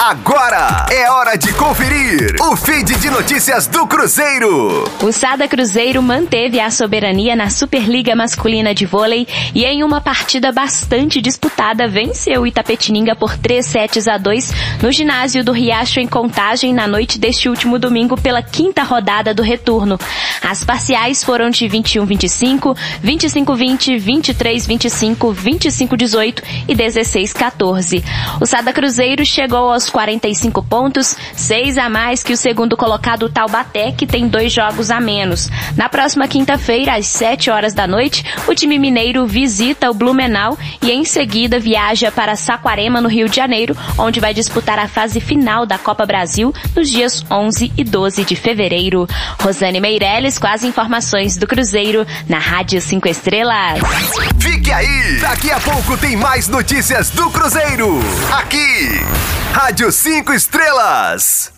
Agora é hora de conferir o feed de notícias do Cruzeiro. O Sada Cruzeiro manteve a soberania na Superliga Masculina de Vôlei e em uma partida bastante disputada venceu Itapetininga por 3 sets a 2 no ginásio do Riacho em Contagem na noite deste último domingo pela quinta rodada do retorno. As parciais foram de 21-25, 25-20, 23-25, 25-18 e 16-14. O Sada Cruzeiro chegou aos 45 pontos, seis a mais que o segundo colocado Taubaté, que tem dois jogos a menos. Na próxima quinta-feira, às 7 horas da noite, o time mineiro visita o Blumenau e em seguida viaja para Saquarema, no Rio de Janeiro, onde vai disputar a fase final da Copa Brasil nos dias 11 e 12 de fevereiro. Rosane Meirelles com as informações do Cruzeiro na Rádio 5 Estrelas. Fique aí! Daqui a pouco tem mais notícias do Cruzeiro. Aqui, Rádio 5 Estrelas.